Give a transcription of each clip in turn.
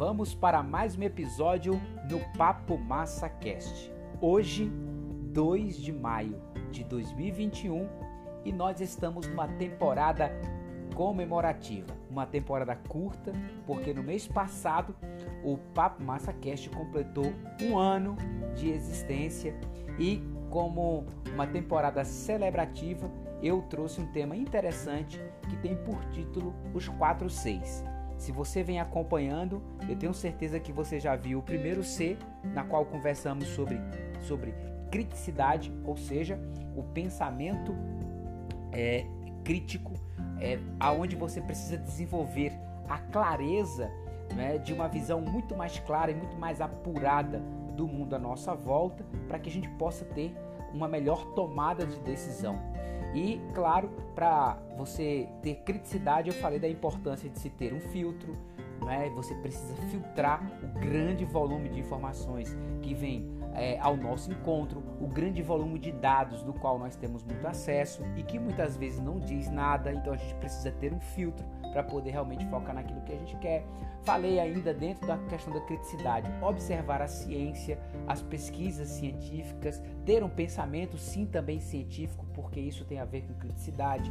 Vamos para mais um episódio no Papo Massa Cast. Hoje, 2 de maio de 2021, e nós estamos numa temporada comemorativa, uma temporada curta, porque no mês passado o Papo Massa Cast completou um ano de existência e como uma temporada celebrativa, eu trouxe um tema interessante que tem por título Os Quatro Seis. Se você vem acompanhando, eu tenho certeza que você já viu o primeiro C, na qual conversamos sobre, sobre criticidade, ou seja, o pensamento é, crítico, é, aonde você precisa desenvolver a clareza né, de uma visão muito mais clara e muito mais apurada do mundo à nossa volta, para que a gente possa ter uma melhor tomada de decisão. E, claro, para você ter criticidade, eu falei da importância de se ter um filtro, né? você precisa filtrar o grande volume de informações que vem é, ao nosso encontro, o grande volume de dados do qual nós temos muito acesso e que muitas vezes não diz nada, então a gente precisa ter um filtro para poder realmente focar naquilo que a gente quer. Falei ainda dentro da questão da criticidade, observar a ciência, as pesquisas científicas, ter um pensamento sim também científico, porque isso tem a ver com criticidade,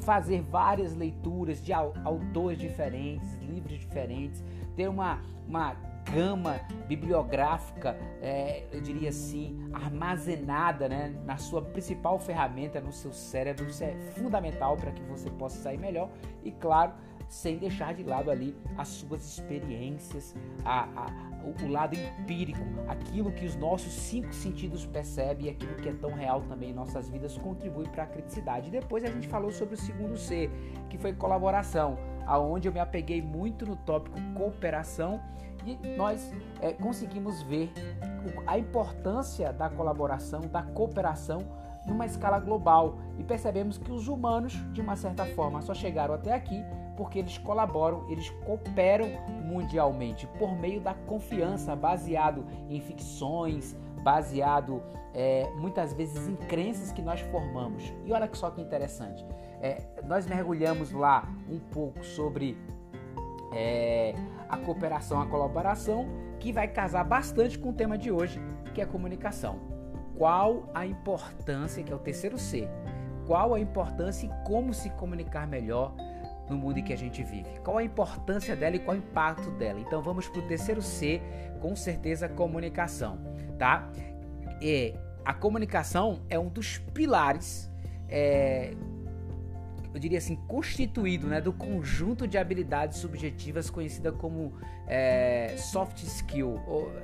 fazer várias leituras de autores diferentes, livros diferentes, ter uma, uma gama bibliográfica, é, eu diria assim, armazenada né, na sua principal ferramenta, no seu cérebro. Isso é fundamental para que você possa sair melhor e, claro, sem deixar de lado ali as suas experiências, a, a, o, lado empírico, aquilo que os nossos cinco sentidos percebem e aquilo que é tão real também em nossas vidas contribui para a criticidade. Depois a gente falou sobre o segundo C, que foi colaboração, aonde eu me apeguei muito no tópico cooperação nós é, conseguimos ver a importância da colaboração, da cooperação numa escala global e percebemos que os humanos, de uma certa forma, só chegaram até aqui porque eles colaboram, eles cooperam mundialmente por meio da confiança, baseado em ficções, baseado é, muitas vezes em crenças que nós formamos. E olha só que interessante, é, nós mergulhamos lá um pouco sobre é, a cooperação, a colaboração, que vai casar bastante com o tema de hoje, que é a comunicação. Qual a importância, que é o terceiro C, qual a importância e como se comunicar melhor no mundo em que a gente vive? Qual a importância dela e qual o impacto dela? Então vamos para o terceiro C, com certeza comunicação, tá? E a comunicação é um dos pilares é, eu diria assim, constituído né, do conjunto de habilidades subjetivas conhecida como é, soft skill.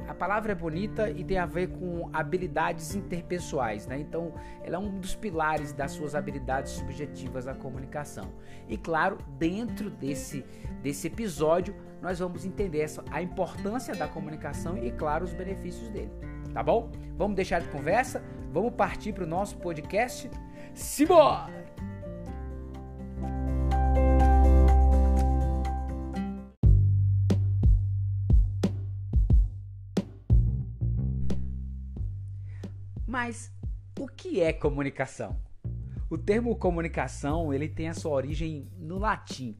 A palavra é bonita e tem a ver com habilidades interpessoais, né? Então, ela é um dos pilares das suas habilidades subjetivas da comunicação. E claro, dentro desse, desse episódio, nós vamos entender essa, a importância da comunicação e, claro, os benefícios dele. Tá bom? Vamos deixar de conversa, vamos partir para o nosso podcast. Simbora! Mas o que é comunicação? O termo comunicação ele tem a sua origem no latim,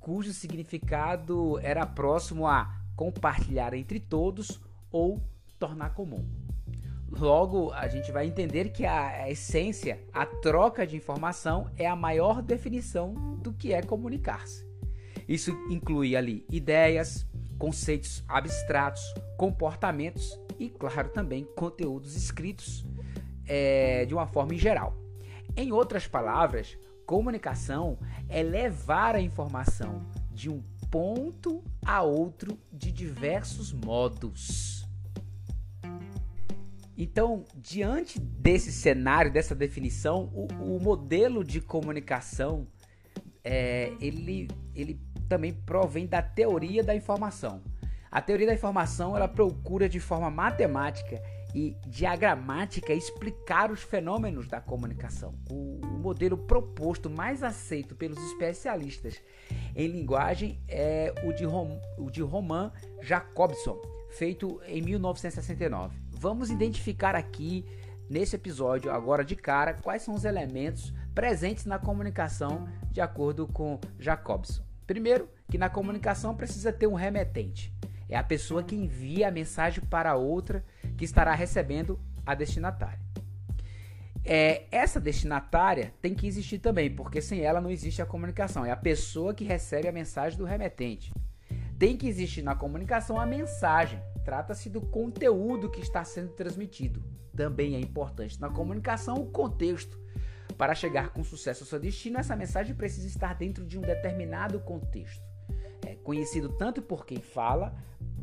cujo significado era próximo a compartilhar entre todos ou tornar comum. Logo, a gente vai entender que a, essência, a troca de informação, é a maior definição do que é comunicar-se. Isso inclui ali ideias, conceitos abstratos, comportamentos e, claro, também conteúdos escritos é, de uma forma em geral. Em outras palavras, comunicação é levar a informação de um ponto a outro de diversos modos. Então, diante desse cenário, dessa definição, o, o modelo de comunicação é, ele, ele também provém da teoria da informação. A teoria da informação ela procura de forma matemática e diagramática explicar os fenômenos da comunicação. O, o, modelo proposto mais aceito pelos especialistas em linguagem é o de, Rom, o de Roman Jacobson, feito em 1969. Vamos identificar aqui nesse episódio, agora de cara, quais são os elementos presentes na comunicação de acordo com Jacobson. Primeiro, que na comunicação precisa ter um remetente. É a pessoa que envia a mensagem para outra que estará recebendo a destinatária. É, essa destinatária tem que existir também, porque sem ela não existe a comunicação. É a pessoa que recebe a mensagem do remetente. Tem que existir na comunicação a mensagem. Trata-se do conteúdo que está sendo transmitido. Também é importante na comunicação o contexto. Para chegar com sucesso ao seu destino, essa mensagem precisa estar dentro de um determinado contexto. É conhecido tanto por quem fala,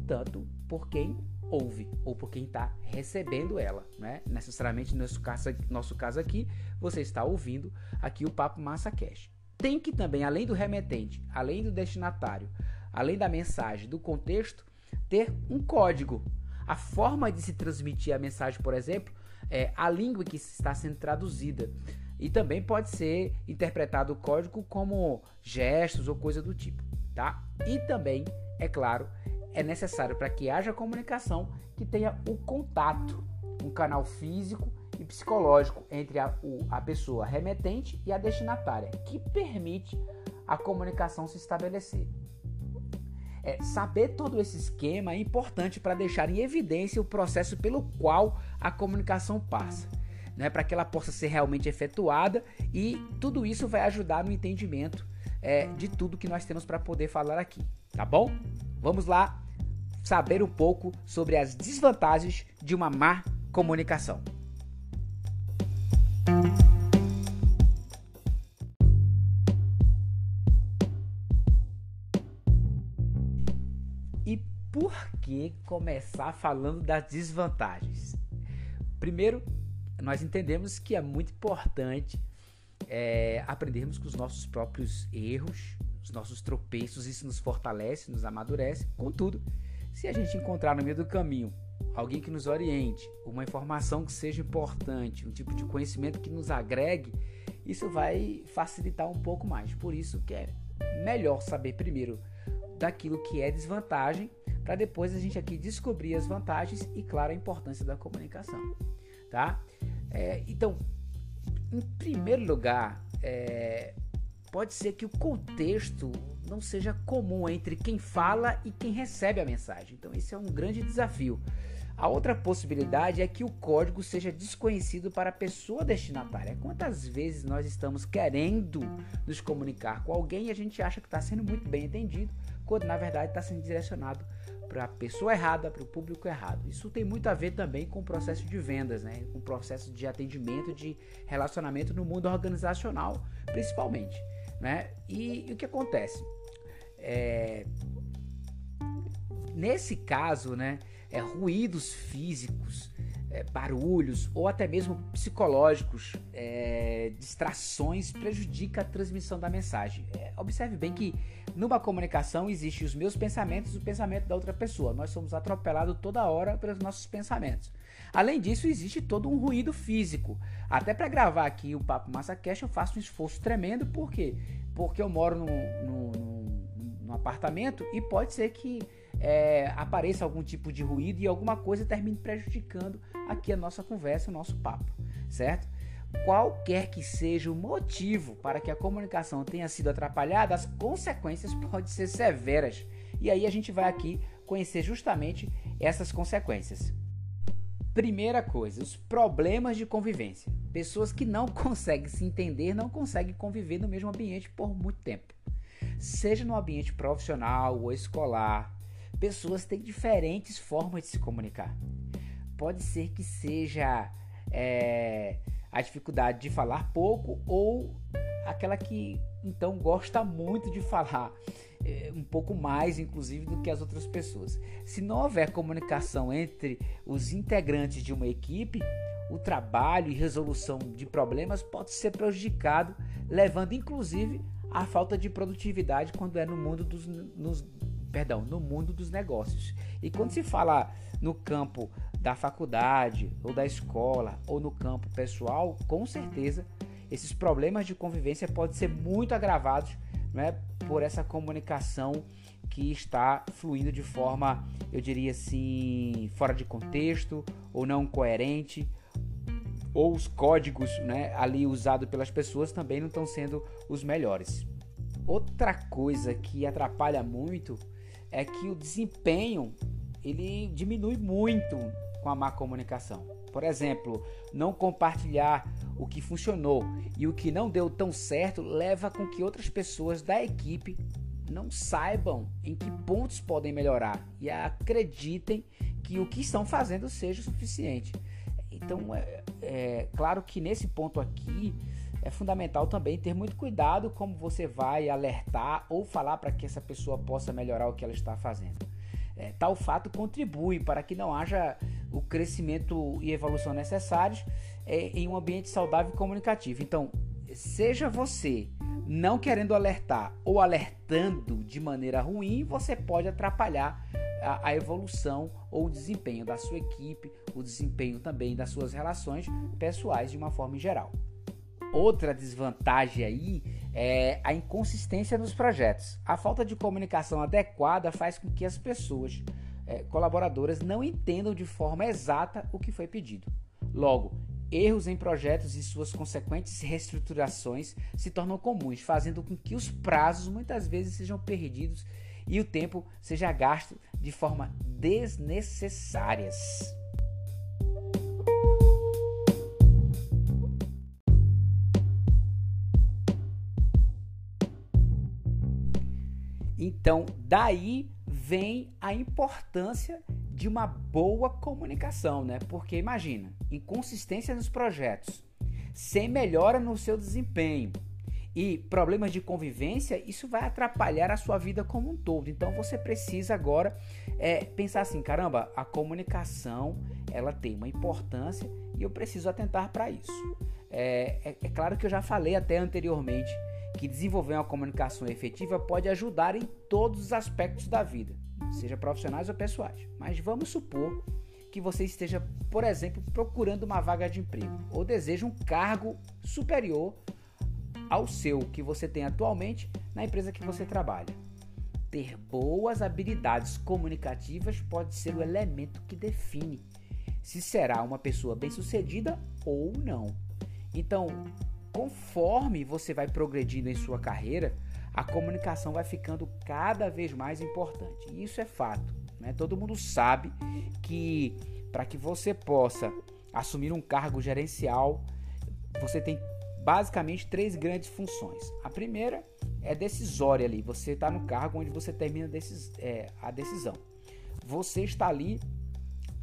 tanto por quem ouve ou por quem está recebendo ela, né? Necessariamente no nosso caso, nosso caso aqui, você está ouvindo aqui o Papo Massa Cash. Tem que também, além do remetente, além do destinatário, além da mensagem, do contexto, ter um código. A forma de se transmitir a mensagem, por exemplo, é a língua que está sendo traduzida. E também pode ser interpretado o código como gestos ou coisa do tipo, tá? E também, é claro, é necessário para que haja comunicação que tenha o contato, um canal físico e psicológico entre a, o, a pessoa remetente e a destinatária, que permite a comunicação se estabelecer. É, saber todo esse esquema é importante para deixar em evidência o processo pelo qual a comunicação passa, né, para que ela possa ser realmente efetuada e tudo isso vai ajudar no entendimento é, de tudo que nós temos para poder falar aqui, tá bom? Vamos lá saber um pouco sobre as desvantagens de uma má comunicação. E por que começar falando das desvantagens? Primeiro, nós entendemos que é muito importante é, aprendermos com os nossos próprios erros, os nossos tropeços, isso nos fortalece, nos amadurece. Contudo, se a gente encontrar no meio do caminho alguém que nos oriente, uma informação que seja importante, um tipo de conhecimento que nos agregue, isso vai facilitar um pouco mais. Por isso que é melhor saber primeiro daquilo que é desvantagem, para depois a gente aqui descobrir as vantagens e, claro, a importância da comunicação, tá? É, então, em primeiro lugar, é, pode ser que o contexto não seja comum entre quem fala e quem recebe a mensagem. Então, esse é um grande desafio. A outra possibilidade é que o código seja desconhecido para a pessoa destinatária. Quantas vezes nós estamos querendo nos comunicar com alguém e a gente acha que está sendo muito bem entendido, quando na verdade está sendo direcionado para a pessoa errada, para o público errado. Isso tem muito a ver também com o processo de vendas, né? com o processo de atendimento, de relacionamento no mundo organizacional, principalmente. Né? E, e o que acontece? É, nesse caso, né, é, ruídos físicos, é, barulhos ou até mesmo psicológicos, é, distrações prejudica a transmissão da mensagem. É, observe bem que numa comunicação existem os meus pensamentos e o pensamento da outra pessoa. Nós somos atropelados toda hora pelos nossos pensamentos. Além disso, existe todo um ruído físico. Até para gravar aqui o Papo Massa Cash eu faço um esforço tremendo, por quê? Porque eu moro num, num, num apartamento e pode ser que é, apareça algum tipo de ruído e alguma coisa termine prejudicando aqui a nossa conversa, o nosso papo, certo? Qualquer que seja o motivo para que a comunicação tenha sido atrapalhada, as consequências podem ser severas. E aí a gente vai aqui conhecer justamente essas consequências. Primeira coisa, os problemas de convivência. Pessoas que não conseguem se entender, não conseguem conviver no mesmo ambiente por muito tempo. Seja no ambiente profissional ou escolar, pessoas têm diferentes formas de se comunicar. Pode ser que seja é, a dificuldade de falar pouco ou aquela que então gosta muito de falar um pouco mais, inclusive, do que as outras pessoas. Se não houver comunicação entre os integrantes de uma equipe, o trabalho e resolução de problemas pode ser prejudicado, levando inclusive à falta de produtividade quando é no mundo dos, nos, perdão, no mundo dos negócios. E quando se fala no campo da faculdade ou da escola ou no campo pessoal, com certeza esses problemas de convivência podem ser muito agravados né, por essa comunicação que está fluindo de forma, eu diria assim, fora de contexto ou não coerente, ou os códigos né, ali usados pelas pessoas também não estão sendo os melhores. Outra coisa que atrapalha muito é que o desempenho ele diminui muito com a má comunicação. Por exemplo, não compartilhar o que funcionou e o que não deu tão certo leva com que outras pessoas da equipe não saibam em que pontos podem melhorar e acreditem que o que estão fazendo seja o suficiente. Então, é, é claro que nesse ponto aqui é fundamental também ter muito cuidado como você vai alertar ou falar para que essa pessoa possa melhorar o que ela está fazendo. É, tal fato contribui para que não haja o crescimento e evolução necessários é, em um ambiente saudável e comunicativo. Então, seja você não querendo alertar ou alertando de maneira ruim, você pode atrapalhar a, a, evolução ou o desempenho da sua equipe, o desempenho também das suas relações pessoais de uma forma geral. Outra desvantagem aí é a inconsistência nos projetos. A falta de comunicação adequada faz com que as pessoas é, colaboradoras não entendam de forma exata o que foi pedido. Logo, erros em projetos e suas consequentes reestruturações se tornam comuns, fazendo com que os prazos muitas vezes sejam perdidos e o tempo seja gasto de forma desnecessárias. Então, daí vem a importância de uma boa comunicação, né? Porque imagina, inconsistência nos projetos, sem melhora no seu desempenho e problemas de convivência, isso vai atrapalhar a sua vida como um todo. Então você precisa agora é, pensar assim, caramba, a comunicação ela tem uma importância e eu preciso atentar para isso. É, é, é claro que eu já falei até anteriormente que desenvolver uma comunicação efetiva pode ajudar em todos os aspectos da vida, seja profissionais ou pessoais. Mas vamos supor que você esteja, por exemplo, procurando uma vaga de emprego ou deseja um cargo superior ao seu que você tem atualmente na empresa que você trabalha. Ter boas habilidades comunicativas pode ser o elemento que define se será uma pessoa bem-sucedida ou não. Então, conforme você vai progredindo em sua carreira, a comunicação vai ficando cada vez mais importante. E isso é fato. Né? Todo mundo sabe que para que você possa assumir um cargo gerencial, você tem basicamente três grandes funções. A primeira é decisória ali. Você está no cargo onde você termina decis é, a decisão. Você está ali,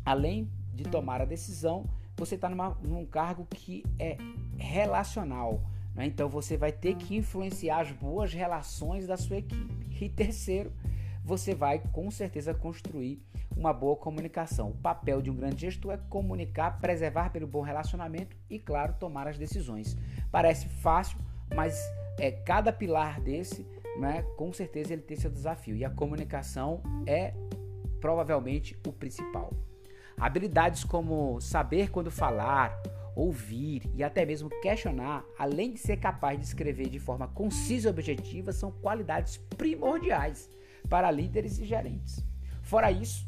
além de tomar a decisão, você está num cargo que é relacional. Né? Então você vai ter que influenciar as boas relações da sua equipe. E terceiro, você vai com certeza construir uma boa comunicação. O papel de um grande gestor é comunicar, preservar pelo bom relacionamento e, claro, tomar as decisões. Parece fácil, mas é cada pilar desse, né, com certeza ele tem seu desafio. E a comunicação é provavelmente o principal. Habilidades como saber quando falar, ouvir e até mesmo questionar, além de ser capaz de escrever de forma concisa e objetiva, são qualidades primordiais para líderes e gerentes. Fora isso,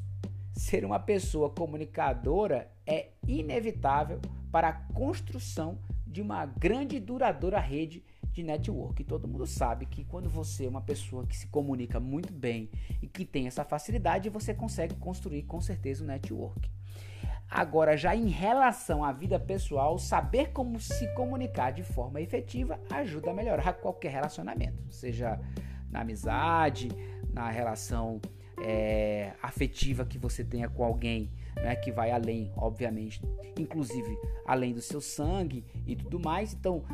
ser uma pessoa comunicadora é inevitável para a construção de uma grande e duradoura rede de network. E todo mundo sabe que quando você é uma pessoa que se comunica muito bem e que tem essa facilidade, você consegue construir com certeza um network. Agora, já em relação à vida pessoal, saber como se comunicar de forma efetiva ajuda a melhorar qualquer relacionamento, seja na amizade, na relação é, afetiva que você tenha com alguém, né, que vai além, obviamente, inclusive além do seu sangue e tudo mais. Então,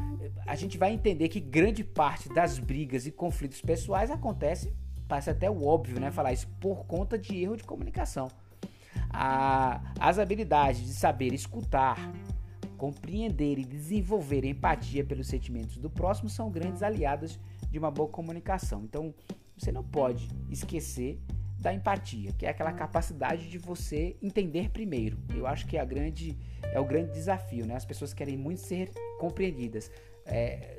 a gente vai entender que grande parte das brigas e conflitos pessoais acontece, parece até o óbvio, né, falar isso por conta de erro de comunicação. A, as habilidades de saber escutar, compreender e desenvolver empatia pelos sentimentos do próximo são grandes aliadas de uma boa comunicação. Então, você não pode esquecer da empatia, que é aquela capacidade de você entender primeiro. Eu acho que é, a grande, é o grande desafio, né? As pessoas querem muito ser compreendidas. É,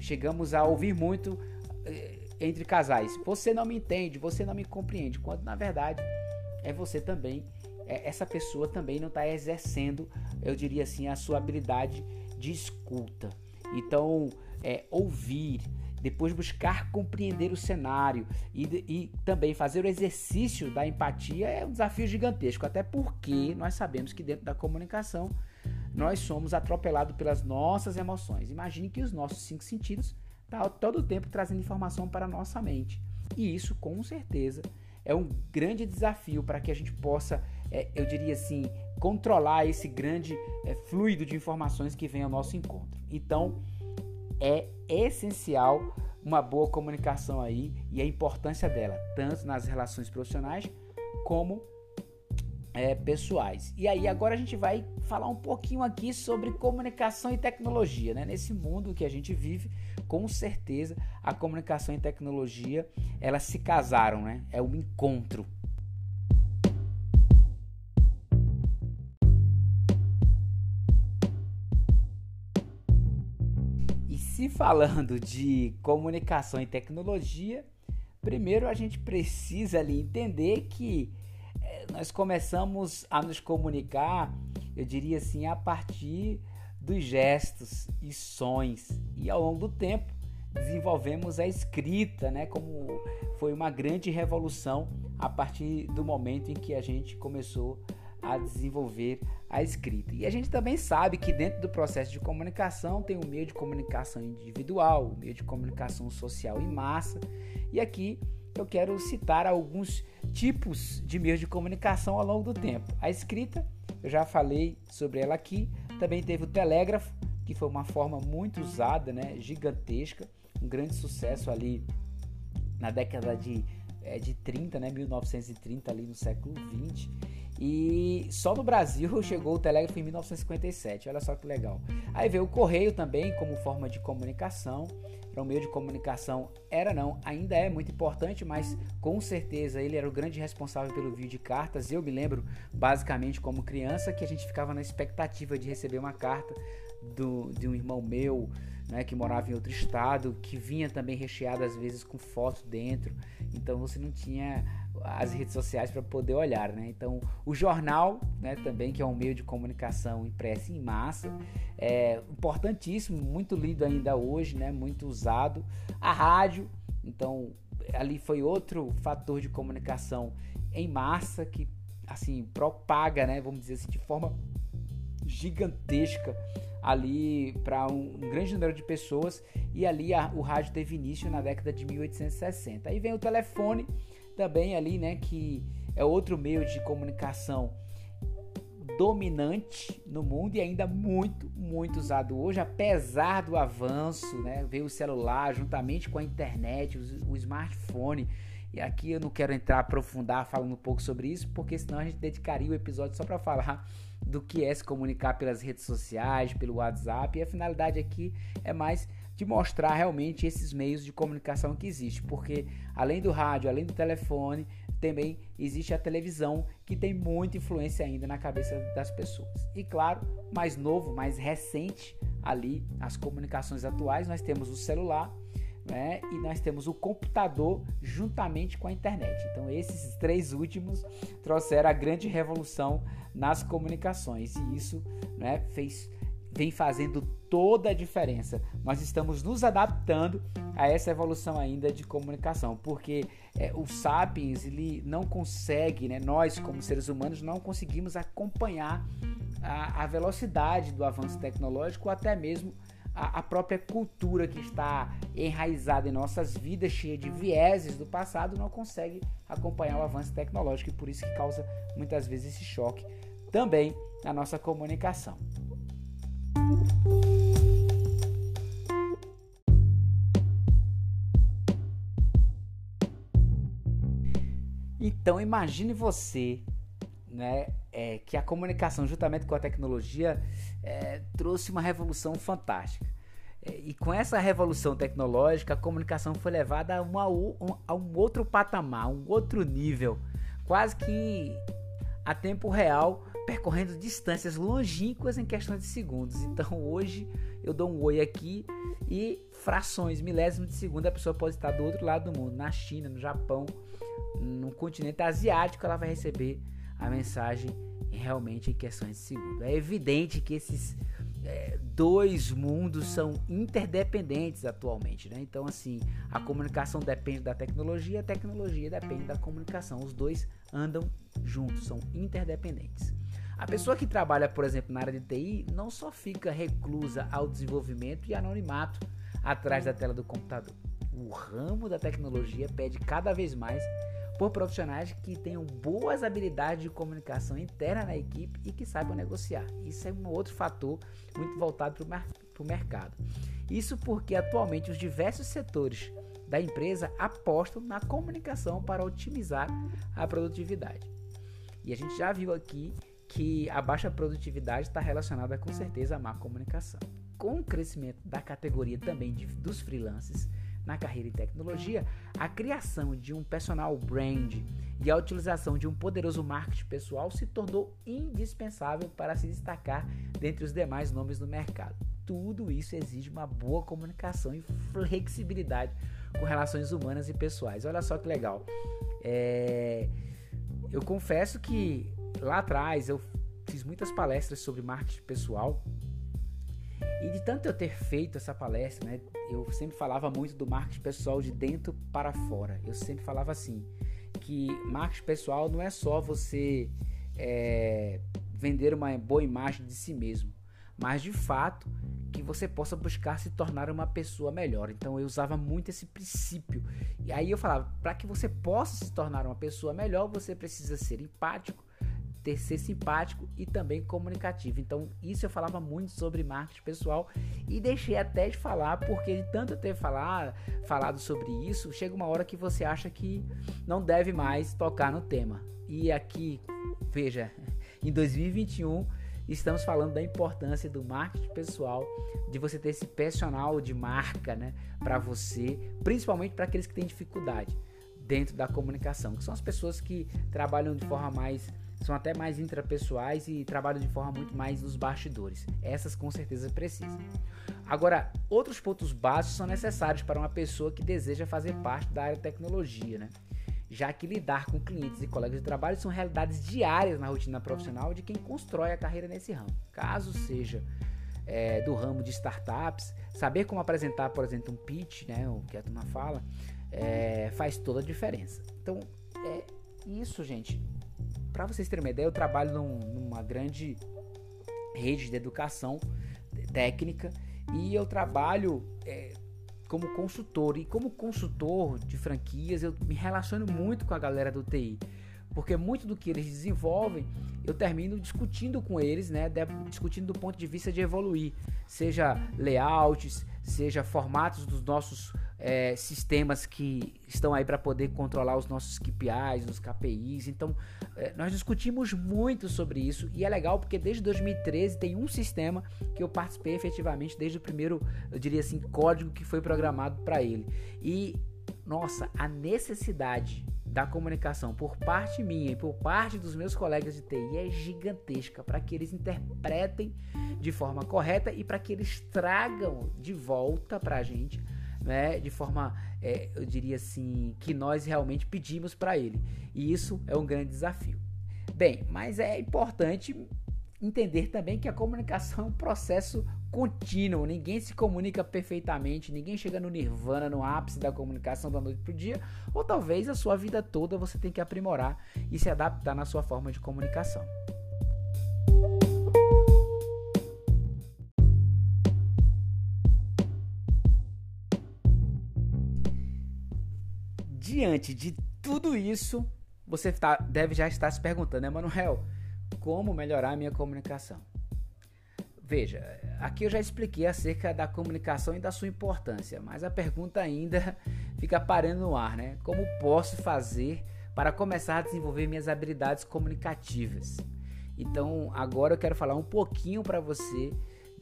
chegamos a ouvir muito é, entre casais: você não me entende, você não me compreende, quando na verdade é você também é, essa pessoa também não está exercendo, eu diria assim, a sua habilidade de escuta. Então, é, ouvir depois buscar compreender o cenário e, e também fazer o exercício da empatia é um desafio gigantesco, até porque nós sabemos que dentro da comunicação nós somos atropelados pelas nossas emoções. Imagine que os nossos cinco sentidos estão tá todo o tempo trazendo informação para a nossa mente. E isso, com certeza, é um grande desafio para que a gente possa, é, eu diria assim, controlar esse grande é, fluido de informações que vem ao nosso encontro. Então, é essencial uma boa comunicação aí e a importância dela, tanto nas relações profissionais como é, pessoais. E aí agora a gente vai falar um pouquinho aqui sobre comunicação e tecnologia, né? Nesse mundo que a gente vive, com certeza a comunicação e tecnologia elas se casaram, né? É um encontro. E se falando de comunicação e tecnologia, primeiro a gente precisa ali entender que nós começamos a nos comunicar, eu diria assim, a partir dos gestos e sons. E ao longo do tempo desenvolvemos a escrita, né? Como foi uma grande revolução a partir do momento em que a gente começou a desenvolver a escrita. E a gente também sabe que dentro do processo de comunicação tem o meio de comunicação individual, o meio de comunicação social em massa. E aqui eu quero citar alguns tipos de meios de comunicação ao longo do tempo. A escrita, eu já falei sobre ela aqui. Também teve o telégrafo, que foi uma forma muito usada, né, gigantesca, um grande sucesso ali na década de, é, de 30, né, 1930, ali no século 20. E só no Brasil chegou o telégrafo em 1957, olha só que legal. Aí veio o correio também como forma de comunicação para um meio de comunicação era não, ainda é muito importante, mas com certeza ele era o grande responsável pelo envio de cartas. Eu me lembro basicamente como criança que a gente ficava na expectativa de receber uma carta do, de um irmão meu, né, que morava em outro estado, que vinha também recheado às vezes com foto dentro. Então você não tinha as redes sociais para poder olhar, né? Então, o jornal, né, também que é um meio de comunicação impresso em massa, é importantíssimo, muito lido ainda hoje, né? Muito usado. A rádio, então, ali foi outro fator de comunicação em massa que assim propaga, né, vamos dizer assim, de forma gigantesca ali para um, um, grande número de pessoas e ali a, o rádio teve início na década de 1860. Aí vem o telefone também ali, né, que é outro meio de comunicação dominante no mundo e ainda muito, muito usado hoje, apesar do avanço, né? Veio o celular juntamente com a internet, o, smartphone. E aqui eu não quero entrar aprofundar falando um pouco sobre isso, porque senão a gente dedicaria o episódio só para falar do que é se comunicar pelas redes sociais, pelo WhatsApp. E a finalidade aqui é mais de mostrar realmente esses meios de comunicação que existem, porque além do rádio, além do telefone, também existe a televisão que tem muita influência ainda na cabeça das pessoas. E claro, mais novo, mais recente ali, as comunicações atuais, nós temos o celular, né? E nós temos o computador juntamente com a internet. Então, esses três últimos trouxeram a grande revolução nas comunicações e isso, né, fez vem fazendo toda a diferença. Nós estamos nos adaptando a essa evolução ainda de comunicação, porque é, o Sapiens ele não consegue, né, nós como seres humanos não conseguimos acompanhar a, a velocidade do avanço tecnológico, até mesmo a, a, própria cultura que está enraizada em nossas vidas, cheia de vieses do passado, não consegue acompanhar o avanço tecnológico e por isso que causa muitas vezes esse choque também na nossa comunicação. Então imagine você, né, é, que a comunicação juntamente com a tecnologia é, trouxe uma revolução fantástica. É, e com essa revolução tecnológica, a comunicação foi levada a, uma, a um outro patamar, um outro nível, quase que a tempo real percorrendo distâncias longínquas em questões de segundos. Então hoje eu dou um oi aqui e frações, milésimos de segundo, a pessoa pode estar do outro lado do mundo, na China, no Japão, no continente asiático, ela vai receber a mensagem realmente em questões de segundo. É evidente que esses é, dois mundos são interdependentes atualmente, né? Então, assim, a comunicação depende da tecnologia, a tecnologia depende da comunicação. Os dois andam juntos, são interdependentes. A pessoa que trabalha, por exemplo, na área de TI não só fica reclusa ao desenvolvimento e anonimato atrás da tela do computador. O ramo da tecnologia pede cada vez mais por profissionais que tenham boas habilidades de comunicação interna na equipe e que saibam negociar. Isso é um outro fator muito voltado para o mercado. Isso porque atualmente os diversos setores da empresa apostam na comunicação para otimizar a produtividade. E a gente já viu aqui que a baixa produtividade está relacionada com certeza à má comunicação. Com o crescimento da categoria também de, dos freelancers, na carreira em tecnologia, a criação de um personal brand e a utilização de um poderoso marketing pessoal se tornou indispensável para se destacar dentre os demais nomes do mercado. Tudo isso exige uma boa comunicação e flexibilidade com relações humanas e pessoais. Olha só que legal. É... Eu confesso que lá atrás eu fiz muitas palestras sobre marketing pessoal e de tanto eu ter feito essa palestra, né, eu sempre falava muito do marketing pessoal de dentro para fora. Eu sempre falava assim, que marketing pessoal não é só você é, vender uma boa imagem de si mesmo, mas de fato que você possa buscar se tornar uma pessoa melhor. Então eu usava muito esse princípio. E aí eu falava, para que você possa se tornar uma pessoa melhor, você precisa ser empático, ter ser simpático e também comunicativo. Então, isso eu falava muito sobre marketing pessoal e deixei até de falar, porque de tanto ter falar, falado sobre isso, chega uma hora que você acha que não deve mais tocar no tema. E aqui, veja, em 2021 estamos falando da importância do marketing pessoal, de você ter esse personal de marca, né, para você, principalmente para aqueles que têm dificuldade dentro da comunicação, que são as pessoas que trabalham de forma mais são até mais intrapessoais e trabalham de forma muito mais nos bastidores. Essas com certeza precisam. Agora, outros pontos básicos são necessários para uma pessoa que deseja fazer parte da área de tecnologia, né? Já que lidar com clientes e colegas de trabalho são realidades diárias na rotina profissional de quem constrói a carreira nesse ramo. Caso seja é, do ramo de startups, saber como apresentar, por exemplo, um pitch, né, o que a turma fala, é, faz toda a diferença. Então, é, isso, gente, para vocês terem uma ideia, eu trabalho num, numa grande rede de educação técnica e eu trabalho é, como consultor. E como consultor de franquias, eu me relaciono muito com a galera do TI, porque muito do que eles desenvolvem eu termino discutindo com eles, né? Discutindo do ponto de vista de evoluir, seja layouts, seja formatos dos nossos é, sistemas que estão aí para poder controlar os nossos KPIs, os KPIs. Então, é, nós discutimos muito sobre isso e é legal porque desde 2013 tem um sistema que eu participei efetivamente desde o primeiro, eu diria assim, código que foi programado para ele. E nossa, a necessidade da comunicação por parte minha e por parte dos meus colegas de TI é gigantesca para que eles interpretem de forma correta e para que eles tragam de volta para a gente, né, de forma, é, eu diria assim, que nós realmente pedimos para ele. E isso é um grande desafio. Bem, mas é importante entender também que a comunicação é um processo contínuo, ninguém se comunica perfeitamente, ninguém chega no nirvana, no ápice da comunicação da noite pro dia, ou talvez a sua vida toda você tem que aprimorar e se adaptar na sua forma de comunicação. Diante de tudo isso, você tá, deve já estar se perguntando, né, Manuel, como melhorar a minha comunicação? Veja, aqui eu já expliquei acerca da comunicação e da sua importância, mas a pergunta ainda fica parando no ar, né? Como posso fazer para começar a desenvolver minhas habilidades comunicativas? Então, agora eu quero falar um pouquinho para você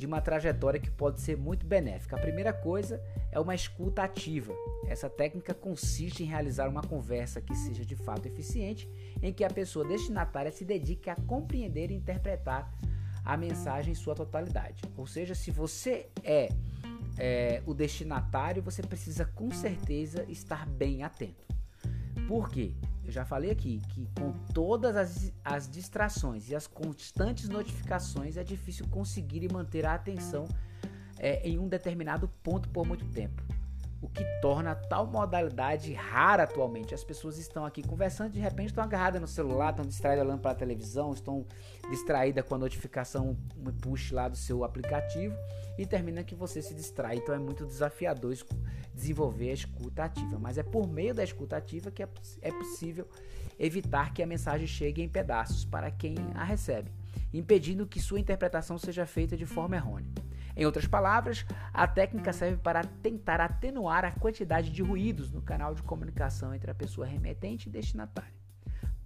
de uma trajetória que pode ser muito benéfica. A primeira coisa é uma escuta ativa. Essa técnica consiste em realizar uma conversa que seja de fato eficiente, em que a pessoa destinatária se dedique a compreender e interpretar a mensagem em sua totalidade. Ou seja, se você é, é o destinatário, você precisa com certeza estar bem atento. Por quê? Eu já falei aqui que com todas as, as distrações e as constantes notificações é difícil conseguir e manter a atenção é, em um determinado ponto por muito tempo que torna tal modalidade rara atualmente. As pessoas estão aqui conversando, de repente estão agarradas no celular, estão distraídas olhando para a televisão, estão distraídas com a notificação um push lá do seu aplicativo e termina que você se distrai. Então é muito desafiador desenvolver a escuta ativa, mas é por meio da escuta ativa que é, é possível evitar que a mensagem chegue em pedaços para quem a recebe, impedindo que sua interpretação seja feita de forma errônea. Em outras palavras, a técnica serve para tentar atenuar a quantidade de ruídos no canal de comunicação entre a pessoa remetente e destinatário.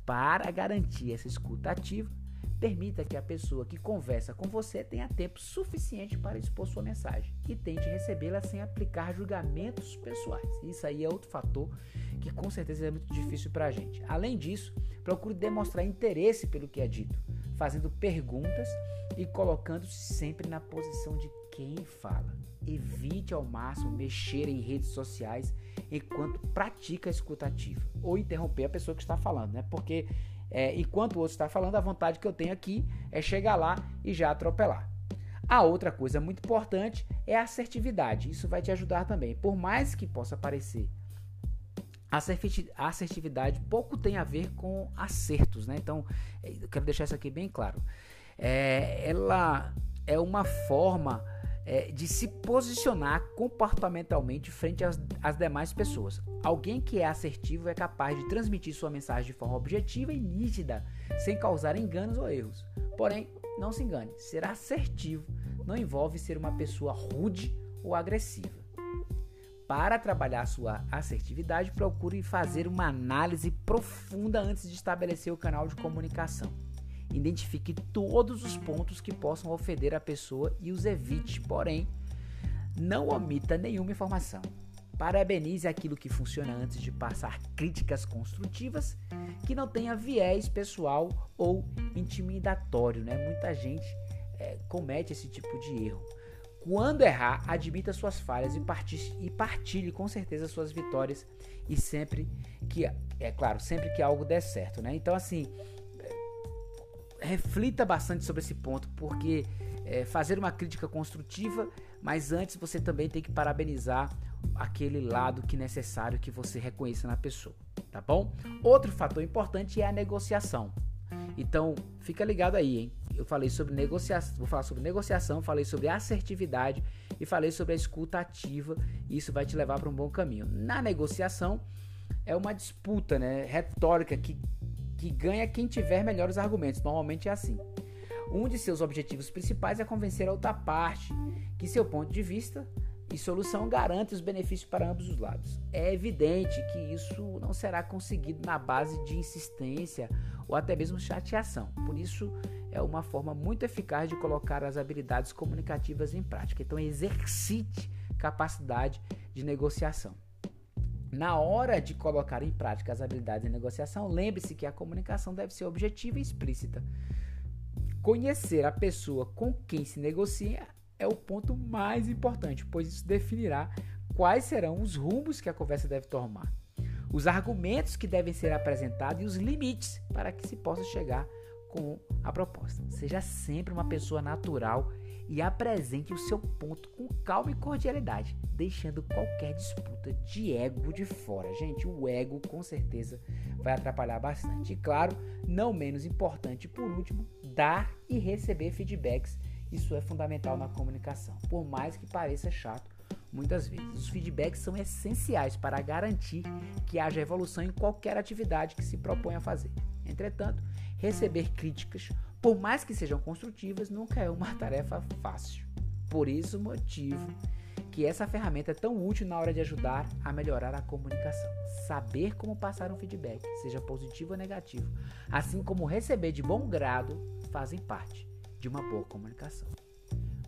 Para garantir essa escuta ativa, permita que a pessoa que conversa com você tenha tempo suficiente para expor sua mensagem e tente recebê-la sem aplicar julgamentos pessoais. Isso aí é outro fator que com certeza é muito difícil para a gente. Além disso, procure demonstrar interesse pelo que é dito fazendo perguntas e colocando-se sempre na posição de quem fala. Evite ao máximo mexer em redes sociais enquanto pratica a escutativa ou interromper a pessoa que está falando, né? Porque é, enquanto o outro está falando, a vontade que eu tenho aqui é chegar lá e já atropelar. A outra coisa muito importante é a assertividade. Isso vai te ajudar também. Por mais que possa parecer assertividade pouco tem a ver com acertos, né? Então, é, eu quero deixar isso aqui bem claro. É, ela é uma forma é, de se posicionar comportamentalmente frente às, às, demais pessoas. Alguém que é assertivo é capaz de transmitir sua mensagem de forma objetiva e nítida, sem causar enganos ou erros. Porém, não se engane, ser assertivo não envolve ser uma pessoa rude ou agressiva. Para trabalhar sua assertividade, procure fazer uma análise profunda antes de estabelecer o canal de comunicação. Identifique todos os pontos que possam ofender a pessoa e os evite, porém, não omita nenhuma informação. Parabenize aquilo que funciona antes de passar críticas construtivas que não tenha viés pessoal ou intimidatório. Né? Muita gente é, comete esse tipo de erro. Quando errar, admita suas falhas e partilhe, e partilhe com certeza suas vitórias e sempre que é claro, sempre que algo der certo, né? Então assim, reflita bastante sobre esse ponto, porque é, fazer uma crítica construtiva, mas antes você também tem que parabenizar aquele lado que é necessário que você reconheça na pessoa, tá bom? Outro fator importante é a negociação. Então, fica ligado aí, hein? Eu falei sobre negociação, vou falar sobre negociação, falei sobre assertividade e falei sobre a escuta ativa. E isso vai te levar para um bom caminho. Na negociação é uma disputa, né, retórica que que ganha quem tiver melhores argumentos. Normalmente é assim. Um de seus objetivos principais é convencer a outra parte que seu ponto de vista e solução garante os benefícios para ambos os lados. É evidente que isso não será conseguido na base de insistência ou até mesmo chateação. Por isso, é uma forma muito eficaz de colocar as habilidades comunicativas em prática. Então, exercite capacidade de negociação. Na hora de colocar em prática as habilidades de negociação, lembre-se que a comunicação deve ser objetiva e explícita. Conhecer a pessoa com quem se negocia é o ponto mais importante, pois isso definirá quais serão os rumos que a conversa deve tomar, os argumentos que devem ser apresentados e os limites para que se possa chegar com a proposta. Seja sempre uma pessoa natural e apresente o seu ponto com calma e cordialidade, deixando qualquer disputa de ego de fora. Gente, o ego com certeza vai atrapalhar bastante. E claro, não menos importante, por último, dar e receber feedbacks. Isso é fundamental na comunicação, por mais que pareça chato muitas vezes. Os feedbacks são essenciais para garantir que haja evolução em qualquer atividade que se propõe a fazer. Entretanto, receber críticas por mais que sejam construtivas, nunca é uma tarefa fácil. Por isso, motivo que essa ferramenta é tão útil na hora de ajudar a melhorar a comunicação. Saber como passar um feedback, seja positivo ou negativo, assim como receber de bom grado, fazem parte de uma boa comunicação.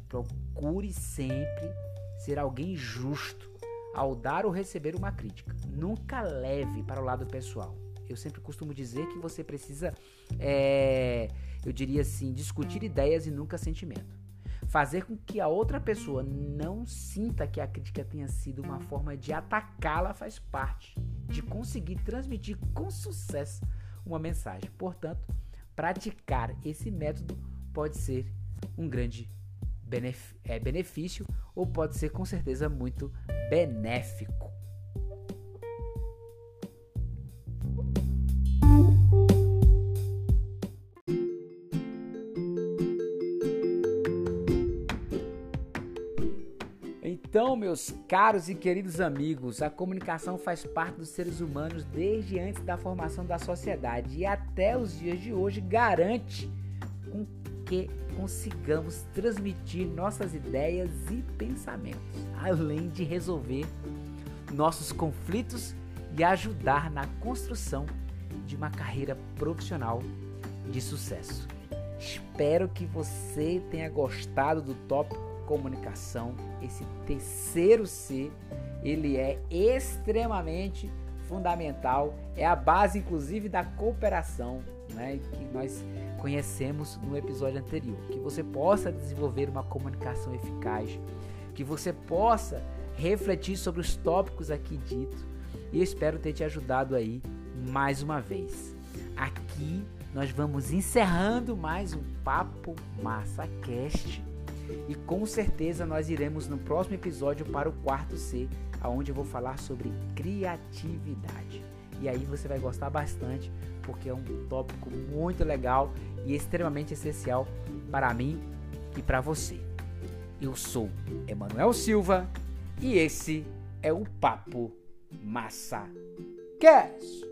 Procure sempre ser alguém justo ao dar ou receber uma crítica. Nunca leve para o lado pessoal. Eu sempre costumo dizer que você precisa é, eu diria assim, discutir ideias e nunca sentimento. Fazer com que a outra pessoa não sinta que a crítica tenha sido uma forma de atacá-la faz parte de conseguir transmitir com sucesso uma mensagem. Portanto, praticar esse método pode ser um grande é, benefício ou pode ser com certeza muito benéfico. Então, meus caros e queridos amigos, a comunicação faz parte dos seres humanos desde antes da formação da sociedade e até os dias de hoje garante com que consigamos transmitir nossas ideias e pensamentos, além de resolver nossos conflitos e ajudar na construção de uma carreira profissional de sucesso. Espero que você tenha gostado do tópico comunicação, esse terceiro C, ele é extremamente fundamental, é a base inclusive da cooperação, né, que nós conhecemos no episódio anterior. Que você possa desenvolver uma comunicação eficaz, que você possa refletir sobre os tópicos aqui ditos e espero ter te ajudado aí mais uma vez. Aqui nós vamos encerrando mais um Papo Massa Cast e com certeza nós iremos no próximo episódio para o quarto C, aonde eu vou falar sobre criatividade. E aí você vai gostar bastante, porque é um tópico muito legal e extremamente essencial para mim e para você. Eu sou Emanuel Silva e esse é o Papo Massa Cast.